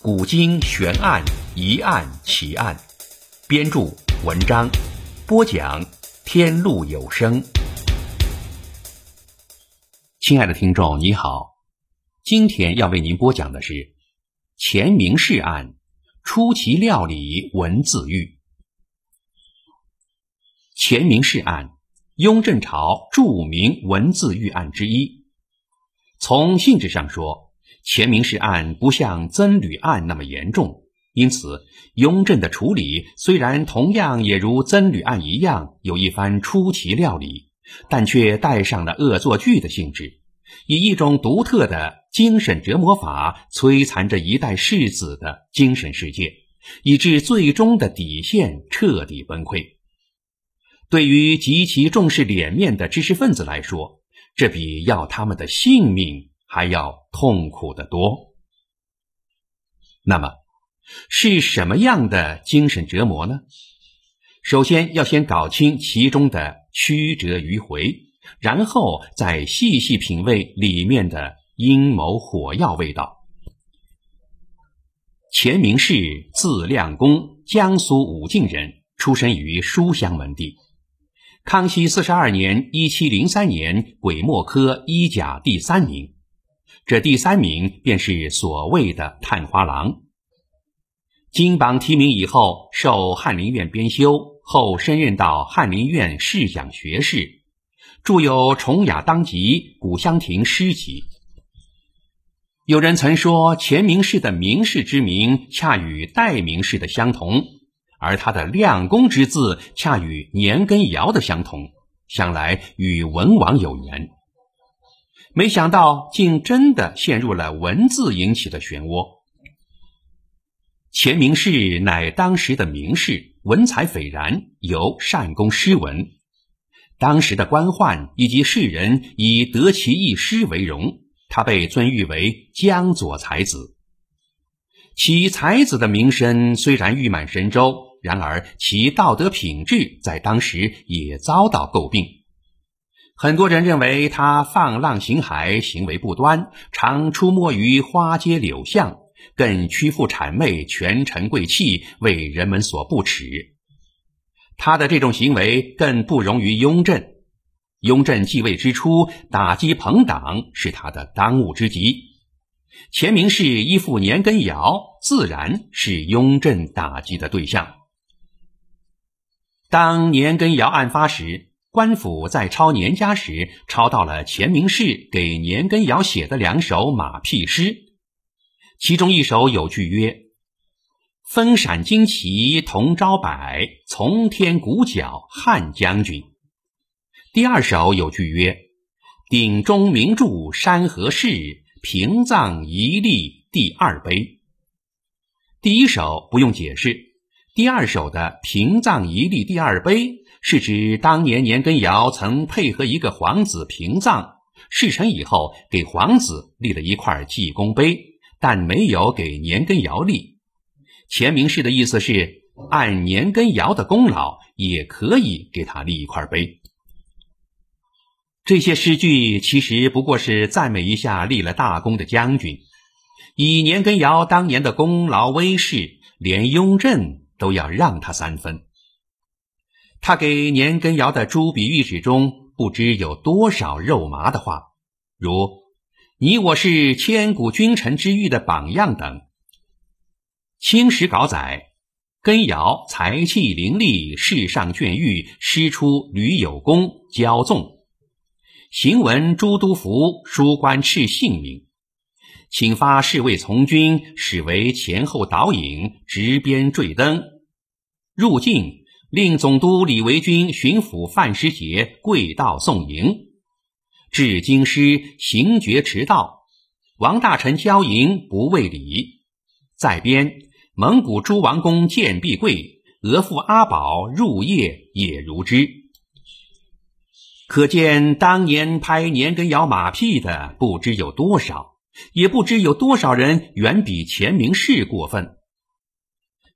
古今悬案、疑案、奇案》，编著文章，播讲天路有声。亲爱的听众，你好，今天要为您播讲的是钱明士案，出奇料理文字狱。钱明士案，雍正朝著名文字狱案之一。从性质上说，钱明士案不像曾吕案那么严重，因此雍正的处理虽然同样也如曾吕案一样有一番出奇料理，但却带上了恶作剧的性质，以一种独特的精神折磨法摧残着一代世子的精神世界，以致最终的底线彻底崩溃。对于极其重视脸面的知识分子来说，这比要他们的性命。还要痛苦得多。那么，是什么样的精神折磨呢？首先要先搞清其中的曲折迂回，然后再细细品味里面的阴谋火药味道。钱明士，字亮公，江苏武进人，出生于书香门第。康熙四十二年（一七零三年），癸末科一甲第三名。这第三名便是所谓的探花郎。金榜题名以后，受翰林院编修，后升任到翰林院侍讲学士，著有《崇雅当集》《古香亭诗集》。有人曾说，钱明士的明士之名恰与代名士的相同，而他的亮公之字恰与年羹尧的相同，想来与文王有缘。没想到，竟真的陷入了文字引起的漩涡。钱明士乃当时的名士，文采斐然，有善攻诗文。当时的官宦以及士人以得其一诗为荣，他被尊誉为江左才子。其才子的名声虽然誉满神州，然而其道德品质在当时也遭到诟病。很多人认为他放浪形骸，行为不端，常出没于花街柳巷，更屈服谄媚权臣贵气，为人们所不齿。他的这种行为更不容于雍正。雍正继位之初，打击朋党是他的当务之急。钱明士依附年羹尧，自然是雍正打击的对象。当年羹尧案发时。官府在抄年家时，抄到了钱明士给年羹尧写的两首马屁诗，其中一首有句曰：“风闪旌旗同朝摆，从天鼓角汉将军。”第二首有句曰：“鼎中明柱山河事，平葬一立第二碑。”第一首不用解释，第二首的平葬一立第二碑。是指当年年羹尧曾配合一个皇子平葬，事成以后给皇子立了一块记功碑，但没有给年羹尧立。钱明士的意思是，按年羹尧的功劳，也可以给他立一块碑。这些诗句其实不过是赞美一下立了大功的将军，以年羹尧当年的功劳威势，连雍正都要让他三分。他给年羹尧的朱笔御史中不知有多少肉麻的话，如“你我是千古君臣之誉的榜样”等。清史稿载，羹尧才气凌厉，世上隽玉，诗出屡有功，骄纵。行文朱都府书官敕姓名，请发侍卫从军，使为前后导引，执鞭坠灯，入境。令总督李维钧、巡抚范师杰跪道送迎，至京师行爵迟到，王大臣交迎不为礼。在边蒙古诸王公建必贵，额驸阿保入夜也如之。可见当年拍年羹尧马屁的不知有多少，也不知有多少人远比钱明士过分。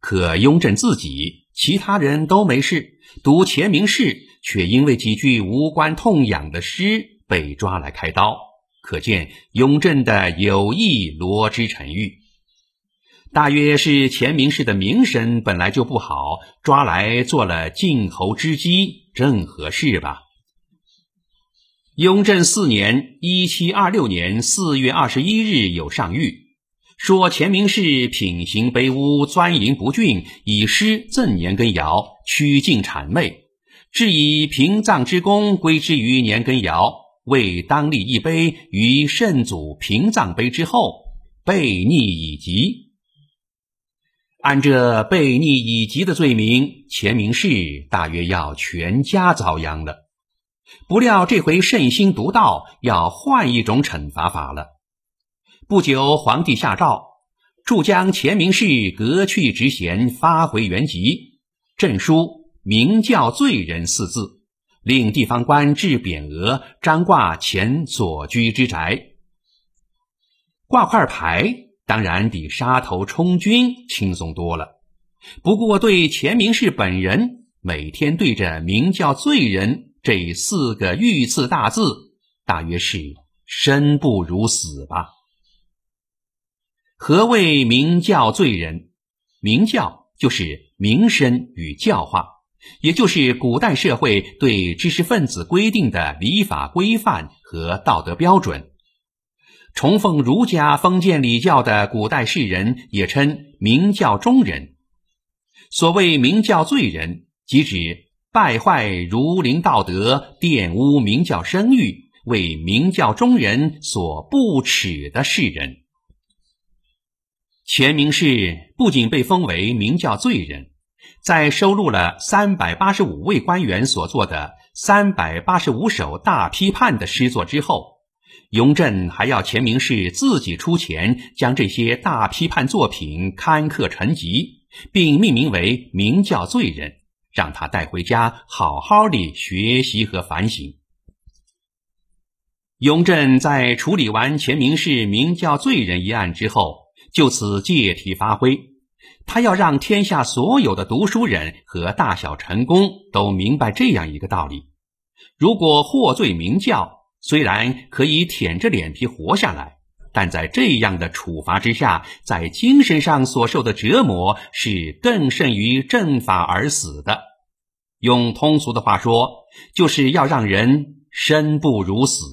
可雍正自己，其他人都没事，读钱明士却因为几句无关痛痒的诗被抓来开刀，可见雍正的有意罗织陈玉。大约是钱明士的名声本来就不好，抓来做了晋侯之基，正合适吧。雍正四年（一七二六年）四月二十一日有上谕，说钱明士品行卑污，钻营不峻，以诗赠年羹尧，曲尽谄媚，致以平葬之功归之于年羹尧，为当立一碑于圣祖平葬碑之后，悖逆已极。按这悖逆已极的罪名，钱明士大约要全家遭殃了。不料这回圣心独到，要换一种惩罚法了。不久，皇帝下诏，助将钱明士革去职衔，发回原籍，朕书“明教罪人”四字，令地方官置匾额，张挂钱所居之宅，挂块牌。当然比杀头充军轻松多了。不过对钱明士本人，每天对着“明教罪人”这四个御赐大字，大约是生不如死吧。何谓明教罪人？明教就是名声与教化，也就是古代社会对知识分子规定的礼法规范和道德标准。崇奉儒家封建礼教的古代士人也称明教中人。所谓明教罪人，即指败坏儒林道德、玷污明教声誉、为明教中人所不耻的士人。钱明士不仅被封为明教罪人，在收录了三百八十五位官员所作的三百八十五首大批判的诗作之后。雍正还要钱明士自己出钱，将这些大批判作品刊刻成集，并命名为《明教罪人》，让他带回家好好的学习和反省。雍正在处理完钱明士明教罪人一案之后，就此借题发挥，他要让天下所有的读书人和大小臣工都明白这样一个道理：如果获罪明教，虽然可以舔着脸皮活下来，但在这样的处罚之下，在精神上所受的折磨是更甚于正法而死的。用通俗的话说，就是要让人生不如死。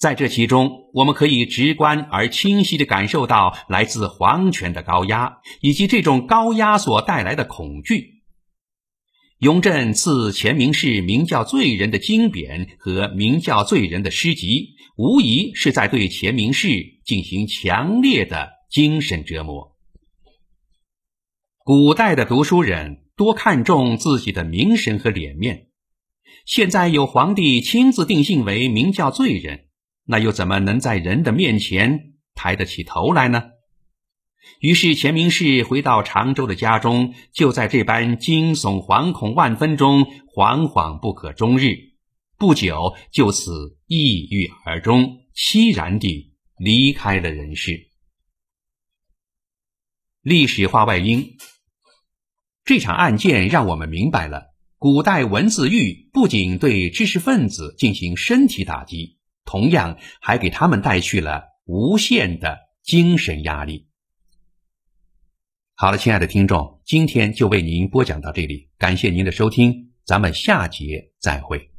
在这其中，我们可以直观而清晰地感受到来自皇权的高压，以及这种高压所带来的恐惧。雍正赐钱明士明教罪人的经匾和明教罪人的诗集，无疑是在对钱明士进行强烈的精神折磨。古代的读书人多看重自己的名声和脸面，现在有皇帝亲自定性为明教罪人，那又怎么能在人的面前抬得起头来呢？于是，钱明士回到常州的家中，就在这般惊悚、惶恐万分中，惶惶不可终日。不久，就此抑郁而终，凄然地离开了人世。历史化外因，这场案件让我们明白了，古代文字狱不仅对知识分子进行身体打击，同样还给他们带去了无限的精神压力。好了，亲爱的听众，今天就为您播讲到这里，感谢您的收听，咱们下节再会。